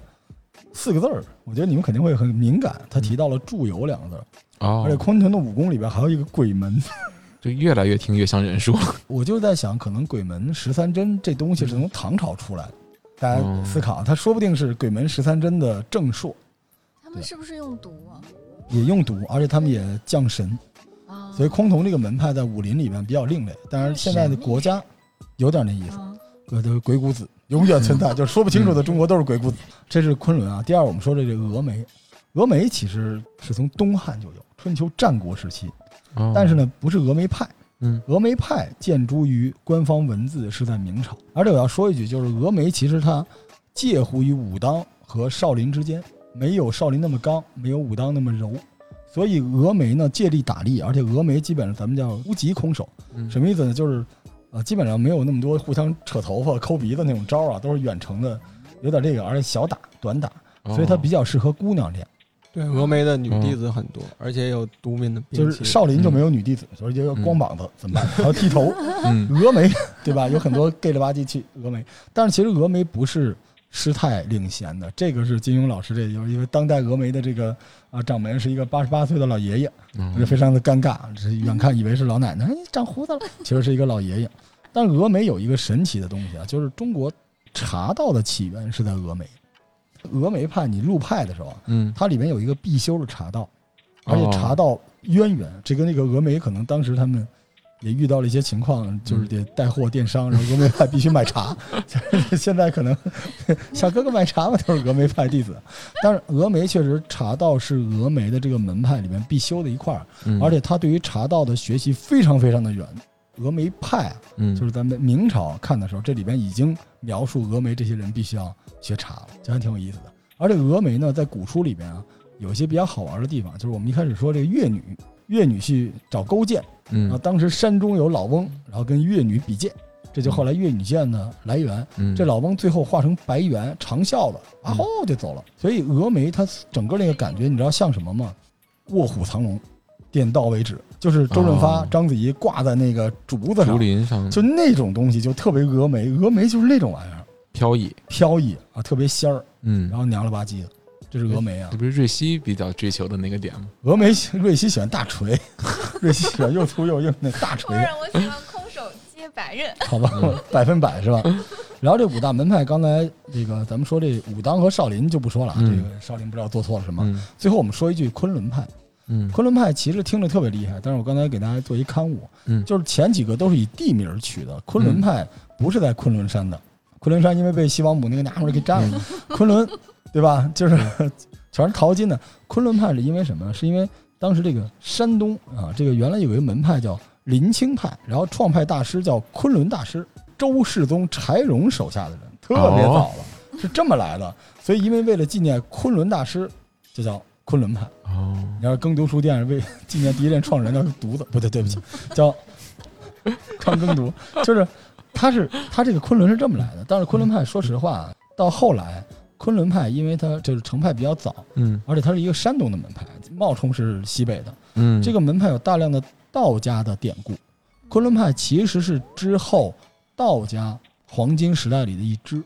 四个字儿，我觉得你们肯定会很敏感。它提到了“祝由”两个字儿，哦而且，崆峒的武功里边还有一个鬼门。就越来越听越像忍术，我就在想，可能鬼门十三针这东西是从唐朝出来的。大家思考，它说不定是鬼门十三针的正朔，他们是不是用毒啊？也用毒，而且他们也降神。啊，所以崆峒这个门派在武林里面比较另类。但是，现在的国家有点那意思，鬼谷子永远存在，就是说不清楚的中国都是鬼谷子。这是昆仑啊。第二，我们说的这个峨眉，峨眉其实是从东汉就有，春秋战国时期，哦但是，呢，不是峨眉派。嗯峨眉派建筑于官方文字是在明朝，而且我要说一句，就是峨眉其实它介乎于武当和少林之间，没有少林那么刚，没有武当那么柔，所以峨眉呢借力打力，而且峨眉基本上咱们叫无极空手，嗯什么意思呢？就是呃基本上没有那么多互相扯头发、抠鼻子那种招啊，都是远程的，有点这个，而且小打短打，所以它比较适合姑娘练。对，峨眉的女弟子很多，而且有独门的。就是少林就没有女弟子，所以就要光膀子怎么办？还要剃头。嗯峨眉对吧？有很多 gay 了吧唧去峨眉，但是其实峨眉不是师太领衔的，这个是金庸老师这就是因为当代峨眉的这个啊掌门是一个八十八岁的老爷爷，嗯非常的尴尬，这远看以为是老奶奶，哎，长胡子了，其实是一个老爷爷。但峨眉有一个神奇的东西啊，就是中国茶道的起源是在峨眉。峨眉派你入派的时候啊，嗯它里面有一个必修的茶道，而且哦茶道渊源，这跟那个峨眉可能当时他们也遇到了一些情况，就是得带货电商，然后峨眉派必须买茶。现在可能小哥哥买茶嘛，都是峨眉派弟子。但是峨眉确实茶道是峨眉的这个门派里面必修的一块而且他对于茶道的学习非常非常的远。峨眉派就是咱们明朝看的时候，这里边已经描述峨眉这些人必须要学茶了，这还挺有意思的。而且峨眉呢，在古书里边啊，有一些比较好玩的地方，就是我们一开始说这个越女，越女去找勾践，嗯。当时山中有老翁，然后跟越女比剑，这就后来越女剑的来源。嗯。这老翁最后化成白猿长啸了，啊吼就走了。所以峨眉它整个那个感觉，你知道像什么吗？卧虎藏龙，点到为止，就是周润发、哦。章子怡挂在那个竹子竹上，林上就那种东西就特别峨眉，峨眉就是那种玩意儿，飘逸，飘逸啊，特别仙儿，嗯。然，后娘了吧唧的，这是峨眉啊这。不是瑞希比较追求的那个点吗？峨眉 瑞希喜欢大锤，瑞希喜欢又粗又硬那大锤或，者我喜欢空手接白刃。好吧，百分百是吧？然后这五大门派，刚才这个咱们说这武当和少林就不说了，嗯这个少林不知道做错了什么。嗯最后我们说一句昆仑派，嗯昆仑派其实听着特别厉害，但是我刚才给大家做一刊物，嗯就是前几个都是以地名取的，昆仑派不是在昆仑山的，昆仑山因为被西王母那个娘们儿给占了，昆仑对吧？就是 全是淘金的。昆仑派是因为什么？是因为当时这个山东啊，这个原来有一个门派叫林清派，然后创派大师叫昆仑大师，周世宗柴荣手下的人，特别早了，是这么来的。所以因为为了纪念昆仑大师，就叫昆仑派。哦你要是耕读书店为纪念第一任创始人叫犊子，不对，对不起，叫 康耕读，就是他是他这个昆仑是这么来的。但是昆仑派，说实话，到后来昆仑派，因为它就是成派比较早，嗯。而且它是一个山东的门派，冒充是西北的。嗯，这个门派有大量的道家的典故，昆仑派其实是之后道家黄金时代里的一支，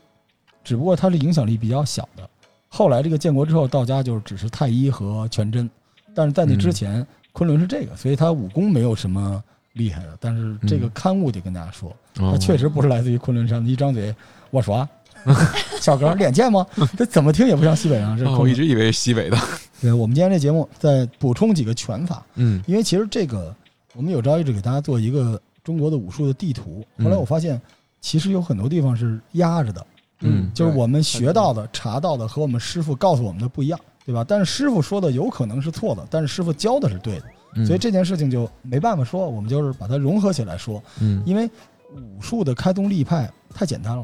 只不过它是影响力比较小的。后来这个建国之后，道家就只是太医和全真，但是在那之前，昆仑是这个，所以他武功没有什么厉害的。但是这个嗯。刊物得跟大家说，哦。他确实不是来自于昆仑山的，一张嘴我说啊 小哥脸贱吗？这怎么听也不像西北人，这哦。我一直以为是西北的，对，我们今天这节目再补充几个拳法，嗯因为其实这个我们有朝一日给大家做一个中国的武术的地图。后来我发现，其实有很多地方是压着的，嗯就是我们学到的、查到的和我们师傅告诉我们的不一样，对吧？但是师傅说的有可能是错的，但是师傅教的是对的，嗯所以这件事情就没办法说，我们就是把它融合起来说。嗯因为武术的开宗立派太简单了，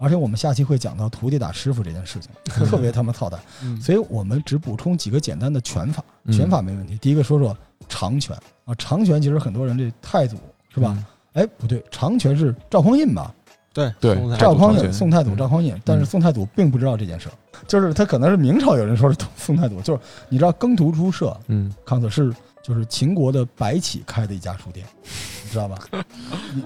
而且我们下期会讲到徒弟打师傅这件事情，特别他妈操蛋。嗯所以我们只补充几个简单的拳法，嗯拳法没问题。第一个说说长拳啊，长拳其实很多人这太祖是吧？？哎，不对，长拳是赵匡胤吧？对对赵匡胤，宋太祖嗯赵匡胤，但是宋太祖并不知道这件事儿，就是他可能是明朝有人说是宋太祖，就是你知道耕读出社嗯康子是就是秦国的白起开的一家书店，你知道吧？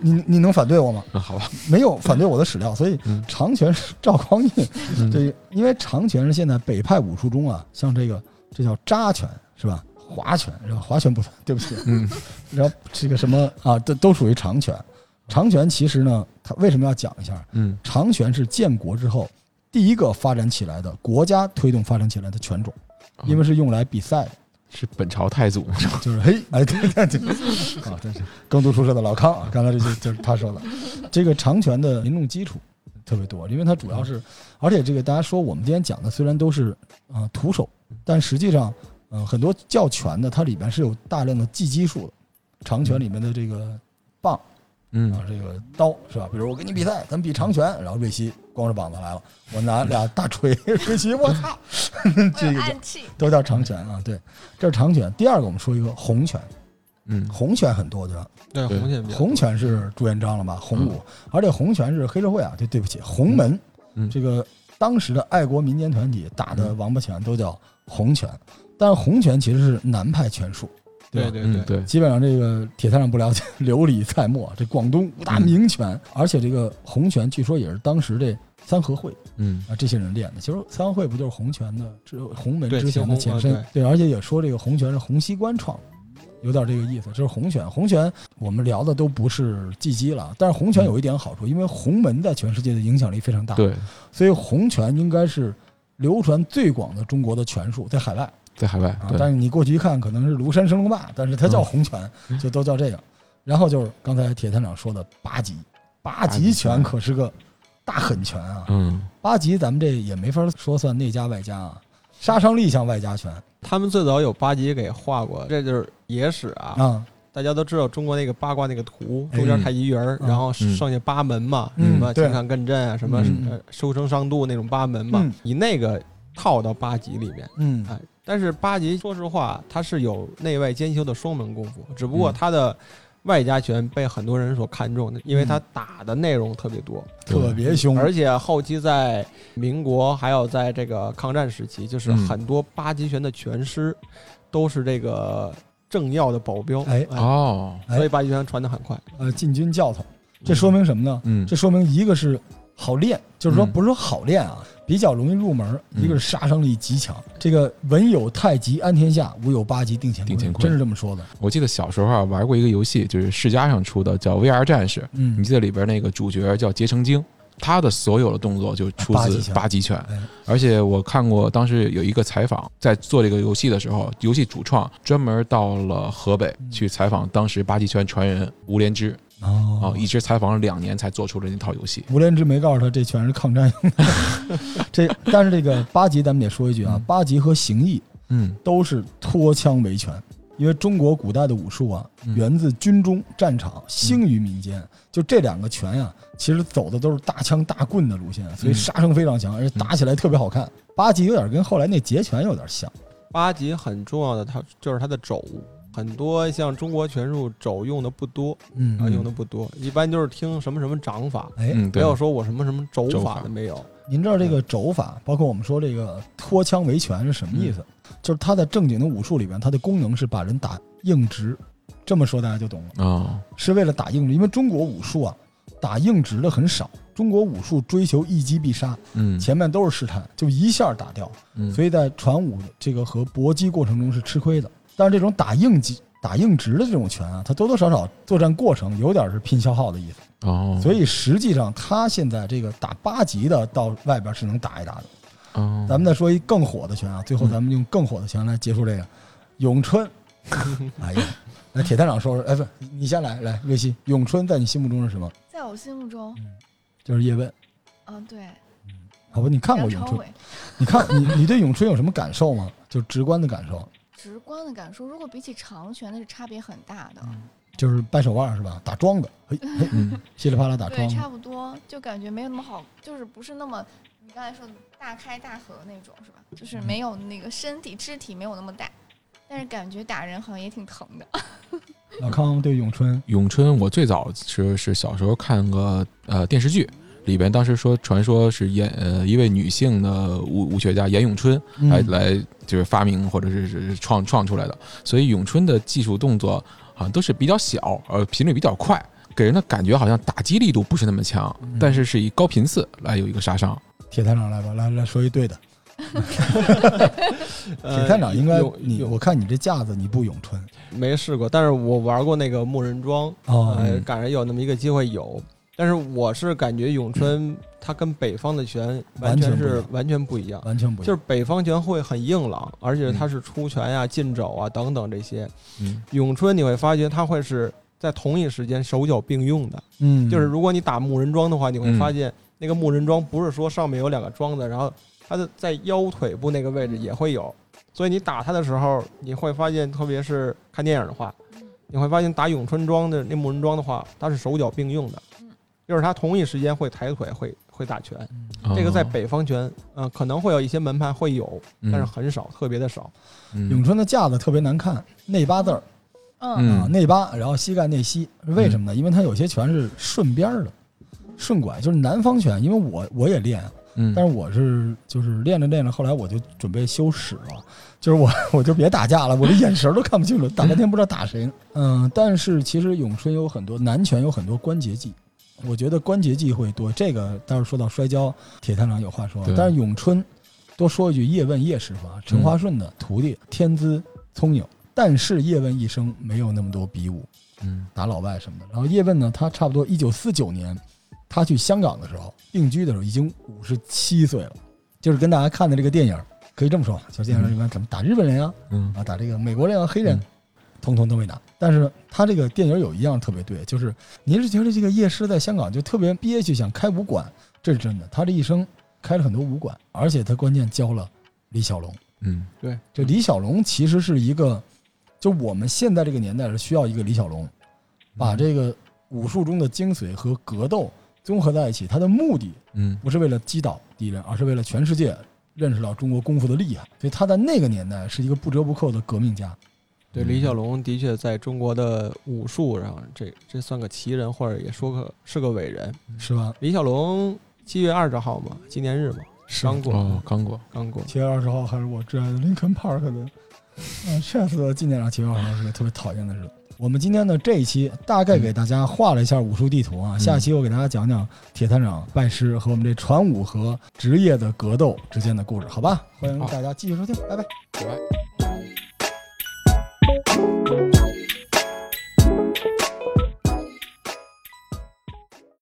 你你你能反对我吗？嗯，好吧，没有反对我的史料，所以嗯长拳是赵匡胤。嗯对，因为长拳是现在北派武术中啊，像这个这叫扎拳是吧？划拳是吧？划拳不算，对不起。嗯 然后这个什么啊，这都属于长拳。长拳其实呢，它为什么要讲一下？嗯长拳是建国之后第一个发展起来的国家推动发展起来的拳种，因为是用来比赛的。是本朝太祖，就是嘿，哎，对对对，啊，真是耕读书社的老康啊，刚才这些就是他说的，这个长拳的民众基础特别多，因为它主要是，而且这个大家说我们今天讲的虽然都是啊、呃徒手，但实际上，嗯、很多教拳的它里边是有大量的技击术的，长拳里面的这个棒嗯啊，这个刀是吧？比如我跟你比赛，咱们比长拳，然后瑞希光着膀子来了，我拿俩大锤，瑞希我操，这个就暗器，都叫长拳啊，对，这是长拳。第二个我们说一个红拳，嗯红拳很多对吧？对对红拳红拳是朱元璋了吧？红武，而且红拳是黑社会啊，对对不起，洪门，嗯这个当时的爱国民间团体打的王八拳都叫红拳。但是红拳其实是南派拳术，吧对对嗯，对，基本上这个铁三上不了解，流里菜墨，这广东五大名拳，而且这个洪拳据说也是当时这三合会嗯啊这些人练的。其实三合会不就是洪拳的这洪门之前的前身？对，而且也说这个洪拳是洪熙官创的。有点这个意思，就是洪拳。洪拳我们聊的都不是技击了，但是洪拳有一点好处，因为洪门在全世界的影响力非常大，对，所以洪拳应该是流传最广的中国的拳术，在海外。在海外啊，但是你过去一看，可能是庐山升龙霸，但是它叫嗯。洪拳，就都叫这个。然后就是刚才铁探长说的八极，八极极拳。拳可是个大狠拳啊！嗯。八极咱们这也没法说算内家外家啊，杀伤力像外家拳。他们最早有八极给画过，这就是野史啊。嗯，大家都知道中国那个八卦那个图，哎。中间太极圆儿，嗯。然后剩下八门嘛，嗯。什么对。乾坎艮震啊，什么收成上度那种八门嘛。嗯，以那个套到八极里面。嗯。哎，但是八极说实话，它是有内外兼修的双门功夫，只不过嗯。它的外家拳被很多人所看重的，因为它嗯打的内容特别多，特别凶，而且后期在民国还有在这个抗战时期，就是嗯很多八极拳的拳师都是这个政要的保镖，哎哦，哎。所以八极拳传得很快。呃进军教头，这说明什么呢？嗯。这说明一个是好练，就是说嗯不是说好练啊，比较容易入门；嗯一个是杀伤力极强。这个文有太极安天下，武有八极定乾坤，真是这么说的。我记得小时候啊玩过一个游戏，就是世嘉上出的，叫 VR 战士。嗯你记得里边那个主角叫结成精，他的所有的动作就出自八极拳而且我看过当时有一个采访，在做这个游戏的时候，游戏主创专门到了河北嗯去采访当时八极拳传人吴连枝啊，哦一直采访了两年才做出了那套游戏。吴连枝没告诉他这全是抗战用的。这但是这个八极咱们得说一句啊嗯，八极和形意嗯都是脱枪维权。因为中国古代的武术啊，嗯源自军中战场，兴于民间。就这两个拳呀、其实走的都是大枪大棍的路线，所以嗯杀伤非常强，而且打起来特别好看。八极有点跟后来那截拳有点像。八极很重要的，它就是它的肘，很多像中国拳术肘用的不多嗯啊，用的不多，一般就是听什么什么掌法，哎，没有说我什么什么肘肘法法的没有。您知道这个肘法，包括我们说这个脱枪为拳是什么意思？就是它在正经的武术里边，它的功能是把人打硬直。这么说大家就懂了，啊，是为了打硬直。因为中国武术啊，打硬直的很少。中国武术追求一击必杀，嗯前面都是试探，就一下打掉。嗯，所以在传武这个和搏击过程中是吃亏的。但是这种打硬击、打硬直的这种拳啊，它多多少少作战过程有点是拼消耗的意思。哦，所以实际上他现在这个打八级的到外边是能打一打的。哦，咱们再说一更火的拳啊，最后咱们用更火的拳来结束这个咏春。哎呀，来铁探长说说，哎，不，你先来，来瑞希，咏春在你心目中是什么？在我心目中，就是叶问。嗯，对，好吧，你看过咏春？你看你你对咏春有什么感受吗？就直观的感受，直观的感受，如果比起长拳，那是差别很大的。就是掰手腕是吧？打桩子，嘿，嘿，嗯稀里啪啦打对，桩对。差不多，就感觉没有那么好，就是不是那么你刚才说的大开大合那种，是吧？就是没有那个身体肢体没有那么大，但是感觉打人好像也挺疼的。老康对咏春，咏春，我最早是是小时候看个呃电视剧，里边当时说传说是演呃一位女性的武武学家严咏春嗯来、来就是发明或者是是创创出来的，所以咏春的技术动作好像都是比较小，呃频率比较快，给人的感觉好像打击力度不是那么强，嗯但是是以高频次来有一个杀伤。铁探长来吧，来来说一对的。呃 铁探长应该咏你，我看你这架子你不咏春没试过，但是我玩过那个木人桩，哦呃，嗯赶上有那么一个机会有。但是我是感觉咏春它跟北方的拳完全是完全不一样，完全不一样。就是北方拳会很硬朗，而且它是出拳呀、进肘啊等等这些。嗯。咏春你会发觉它会是在同一时间手脚并用的，嗯，就是如果你打木人桩的话，你会嗯发现那个木人桩不是说上面有两个桩子，然后它的在腰腿部那个位置也会有，所以你打它的时候，你会发现，特别是看电影的话，你会发现打咏春桩的那木人桩的话，它是手脚并用的。嗯，就是他同一时间会抬腿，会会打拳。哦这个在北方拳，呃，可能会有一些门派会有，嗯但是很少，特别的少。嗯咏春的架子特别难看，内八字儿嗯，内八，然后膝盖内吸，为什么呢？因为它有些拳是顺边儿的，顺拐，就是南方拳。因为我我也练但是我是就是练着练着，后来我就准备休史了，就是我 我就别打架了，我的眼神儿都看不清楚，打半天不知道打谁呢。嗯，但是其实咏春有很多南拳有很多关节技，我觉得关节技会多。这个待会儿说到摔跤，铁探长有话说。但是咏春，多说一句，叶问叶师傅啊，陈华顺的徒弟，天资聪颖，但是叶问一生没有那么多比武，嗯打老外什么的。然后叶问呢，他差不多一九四九年，他去香港的时候定居的时候已经五十七岁了，就是跟大家看的这个电影可以这么说，就是电影里面怎么打日本人啊，嗯啊打这个美国人啊黑人嗯，通通都没拿。但是他这个电影有一样特别对，就是您是觉得这个叶师在香港就特别憋屈，想开武馆，这是真的。他这一生开了很多武馆，而且他关键教了李小龙。嗯对就李小龙其实是一个，就我们现在这个年代是需要一个李小龙，把这个武术中的精髓和格斗综合在一起。他的目的嗯不是为了击倒敌人，而是为了全世界认识到中国功夫的厉害。所以他在那个年代是一个不折不扣的革命家。对，李小龙的确在中国的武术上，这这算个奇人，或者也说个是个伟人。是吧？李小龙七月二十号嘛，纪念日嘛，刚过，哦，刚过，刚过。七月二十号还是我挚爱的林肯 Park 的，嗯，这次的纪念上七月二十号是个特别讨厌的日子。我们今天呢这一期大概给大家画了一下武术地图啊，嗯下期我给大家讲讲铁探长拜师和我们这传武和职业的格斗之间的故事，好吧？欢迎大家继续收听，拜拜。拜拜。Thank you.